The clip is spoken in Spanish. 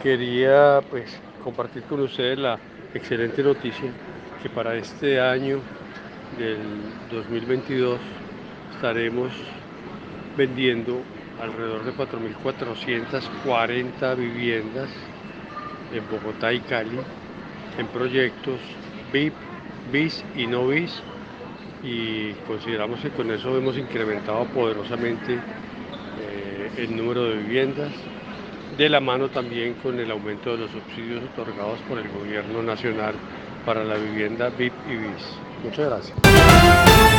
Quería pues compartir con ustedes la excelente noticia que para este año del 2022 estaremos vendiendo alrededor de 4.440 viviendas en Bogotá y Cali en proyectos VIP, BIS y no BIS y consideramos que con eso hemos incrementado poderosamente eh, el número de viviendas de la mano también con el aumento de los subsidios otorgados por el gobierno nacional para la vivienda VIP y BIS. Muchas gracias.